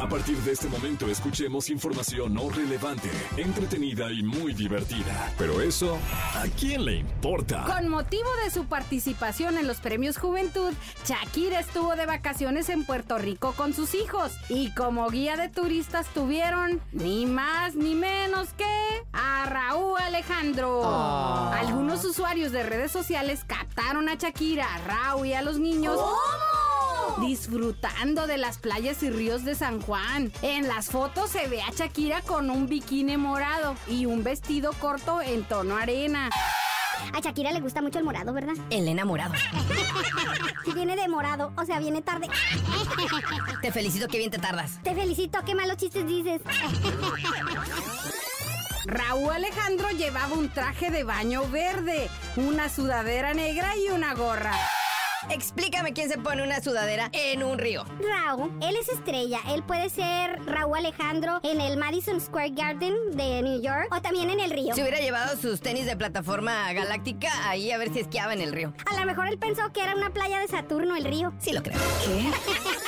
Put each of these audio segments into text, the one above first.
A partir de este momento escuchemos información no relevante, entretenida y muy divertida. Pero eso, ¿a quién le importa? Con motivo de su participación en los premios Juventud, Shakira estuvo de vacaciones en Puerto Rico con sus hijos y como guía de turistas tuvieron ni más ni menos que a Raúl Alejandro. Algunos usuarios de redes sociales captaron a Shakira, a Raúl y a los niños. Disfrutando de las playas y ríos de San Juan. En las fotos se ve a Shakira con un bikini morado y un vestido corto en tono arena. A Shakira le gusta mucho el morado, ¿verdad? El enamorado. Si viene de morado, o sea, viene tarde. Te felicito que bien te tardas. Te felicito, qué malos chistes dices. Raúl Alejandro llevaba un traje de baño verde, una sudadera negra y una gorra. Explícame quién se pone una sudadera en un río. Raúl, él es estrella. Él puede ser Raúl Alejandro en el Madison Square Garden de New York o también en el río. Si hubiera llevado sus tenis de plataforma galáctica ahí a ver si esquiaba en el río. A lo mejor él pensó que era una playa de Saturno el río. Sí lo creo. ¿Qué?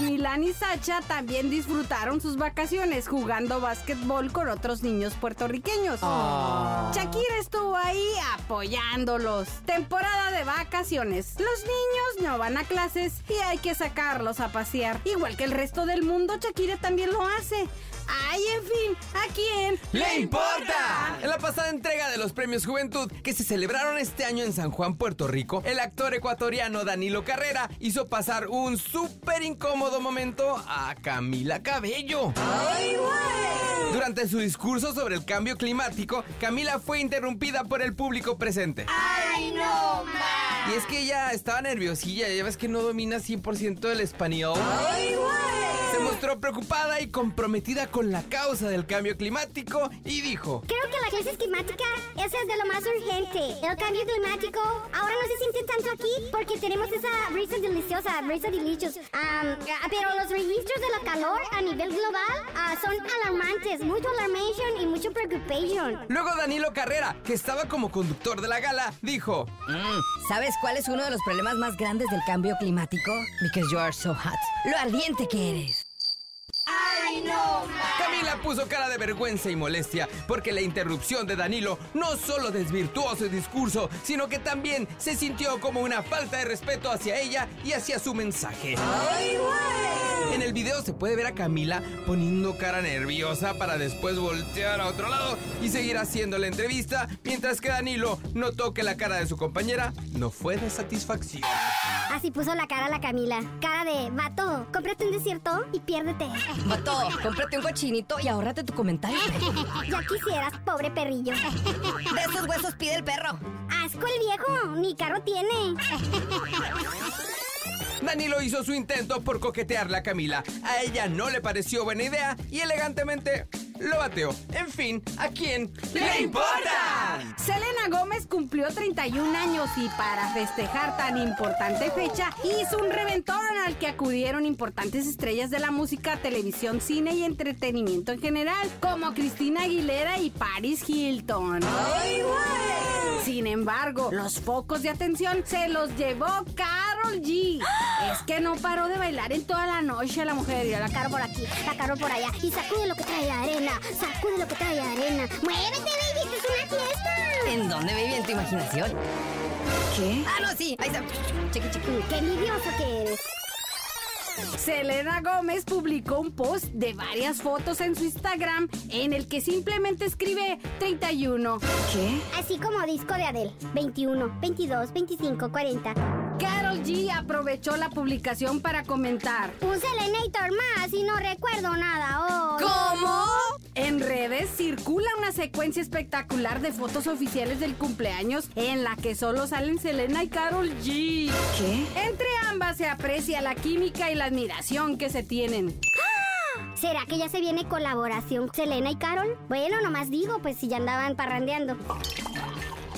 Milán y Sacha también disfrutaron sus vacaciones jugando básquetbol con otros niños puertorriqueños. Shakira estuvo ahí apoyándolos. Temporada de vacaciones. Los niños no van a clases y hay que sacarlos a pasear. Igual que el resto del mundo, Shakira también lo hace. Ay, en fin, ¿a quién ¡Le importa! En la pasada entrega de los premios Juventud que se celebraron este año en San Juan, Puerto Rico, el actor ecuatoriano Danilo Carrera hizo pasar un súper incómodo momento a Camila Cabello. Durante su discurso sobre el cambio climático, Camila fue interrumpida por el público presente. ¡Ay, no, Y es que ella estaba nerviosilla, ya ves que no domina 100% el español. Mostró preocupada y comprometida con la causa del cambio climático y dijo... Creo que la crisis climática esa es de lo más urgente. El cambio climático ahora no se siente tanto aquí porque tenemos esa brisa deliciosa, brisa delicious. Am, ah, pero los registros de la calor a nivel global ah, son alarmantes, mucho alarmation y mucho preocupación. Luego Danilo Carrera, que estaba como conductor de la gala, dijo... Mm, ¿Sabes cuál es uno de los problemas más grandes del cambio climático? Because you are so hot. Lo ardiente que eres. Camila puso cara de vergüenza y molestia porque la interrupción de Danilo no solo desvirtuó su discurso, sino que también se sintió como una falta de respeto hacia ella y hacia su mensaje. En el video se puede ver a Camila poniendo cara nerviosa para después voltear a otro lado y seguir haciendo la entrevista, mientras que Danilo notó que la cara de su compañera no fue de satisfacción. Así puso la cara la Camila. Cara de, vato, cómprate un desierto y piérdete. Vato, cómprate un cochinito y ahórrate tu comentario. Ya quisieras, pobre perrillo. De esos huesos pide el perro. Asco el viejo, ni carro tiene. Danilo hizo su intento por coquetearle a Camila. A ella no le pareció buena idea y elegantemente lo bateó. En fin, ¿a quién le importa? Selena Gómez cumplió 31 años y para festejar tan importante fecha hizo un reventón al que acudieron importantes estrellas de la música, televisión, cine y entretenimiento en general, como Cristina Aguilera y Paris Hilton. Sin embargo, los focos de atención se los llevó Carol G. Es que no paró de bailar en toda la noche la mujer. La caro por aquí, la caro por allá. Y sacude lo que trae arena, sacude lo que trae arena. ¡Muévete, baby! ¡Esto es una fiesta! ¿En dónde en tu imaginación? ¿Qué? Ah, no, sí. Ahí está. Chiqui, chiqui. ¡Qué envidioso que eres! Selena Gómez publicó un post de varias fotos en su Instagram en el que simplemente escribe 31. ¿Qué? Así como disco de Adele. 21, 22, 25, 40. Carol G aprovechó la publicación para comentar. Un Selenator más y no recuerdo nada hoy. ¿Cómo? En redes circula una secuencia espectacular de fotos oficiales del cumpleaños en la que solo salen Selena y Carol G. ¿Qué? Entre ambas se aprecia la química y la admiración que se tienen. ¿Será que ya se viene colaboración Selena y Carol? Bueno, nomás digo, pues si ya andaban parrandeando.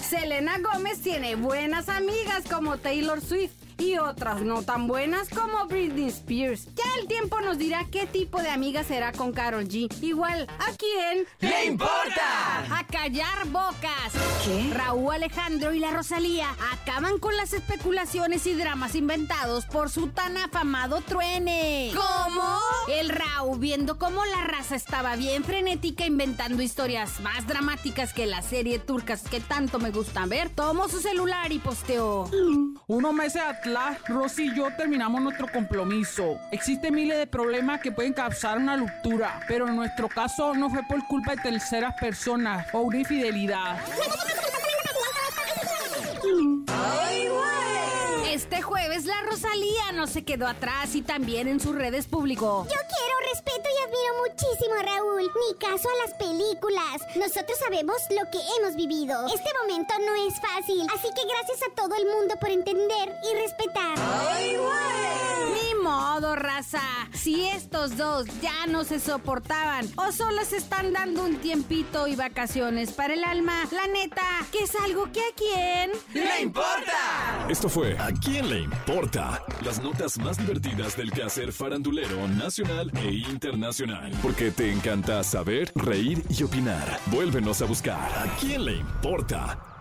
Selena Gómez tiene buenas amigas como Taylor Swift y otras no tan buenas como Britney Spears. Ya el tiempo nos dirá qué tipo de amiga será con Carol G. Igual, ¿a quién? ¡Le importa! A callar bocas. ¿Qué? Raúl Alejandro y la Rosalía acaban con las especulaciones y dramas inventados por su tan afamado truene. ¿Cómo? El Raúl, viendo cómo la raza estaba bien frenética inventando historias más dramáticas que la serie turcas que tanto me gustan ver, tomó su celular y posteó. Unos meses atrás, Rosy y yo terminamos nuestro compromiso. Existen miles de problemas que pueden causar una ruptura, pero en nuestro caso no fue por culpa de terceras personas o una infidelidad. Este jueves la Rosalía no se quedó atrás y también en sus redes publicó. Yo quiero, muchísimo Raúl. Ni caso a las películas. Nosotros sabemos lo que hemos vivido. Este momento no es fácil. Así que gracias a todo el mundo por entender y respetar. Ni modo, raza. Si estos dos ya no se soportaban o solo se están dando un tiempito y vacaciones para el alma, la neta, que es algo que a quién. ¡Le importa! Esto fue ¿A quién le importa? Las notas más divertidas del quehacer farandulero nacional e internacional. Porque te encanta saber, reír y opinar. Vuélvenos a buscar ¿A quién le importa?